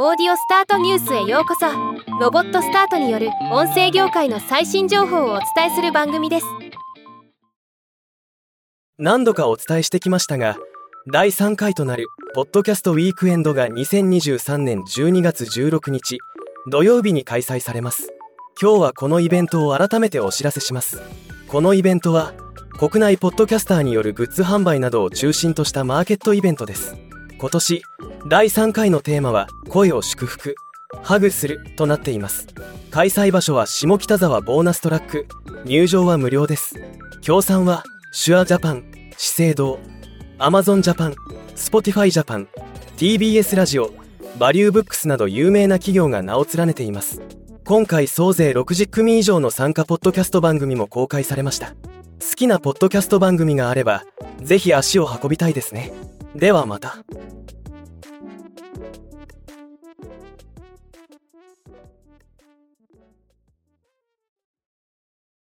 オーディオスタートニュースへようこそ。ロボットスタートによる音声業界の最新情報をお伝えする番組です。何度かお伝えしてきましたが第3回となるポッドキャストウィークエンドが2023年12月16日土曜日に開催されます。今日はこのイベントを改めてお知らせします。このイベントは国内ポッドキャスターによるグッズ販売などを中心としたマーケットイベントです。今年第3回のテーマは声を祝福ハグするとなっています。開催場所は下北沢ボーナストラック。入場は無料です。協賛はシュアジャパン資生堂アマゾンジャパンスポティファイジャパン TBS ラジオバリューブックスなど有名な企業が名を連ねています。今回総勢60組以上の参加ポッドキャスト番組も公開されました。好きなポッドキャスト番組があればぜひ足を運びたいですね。ではまた。Thank you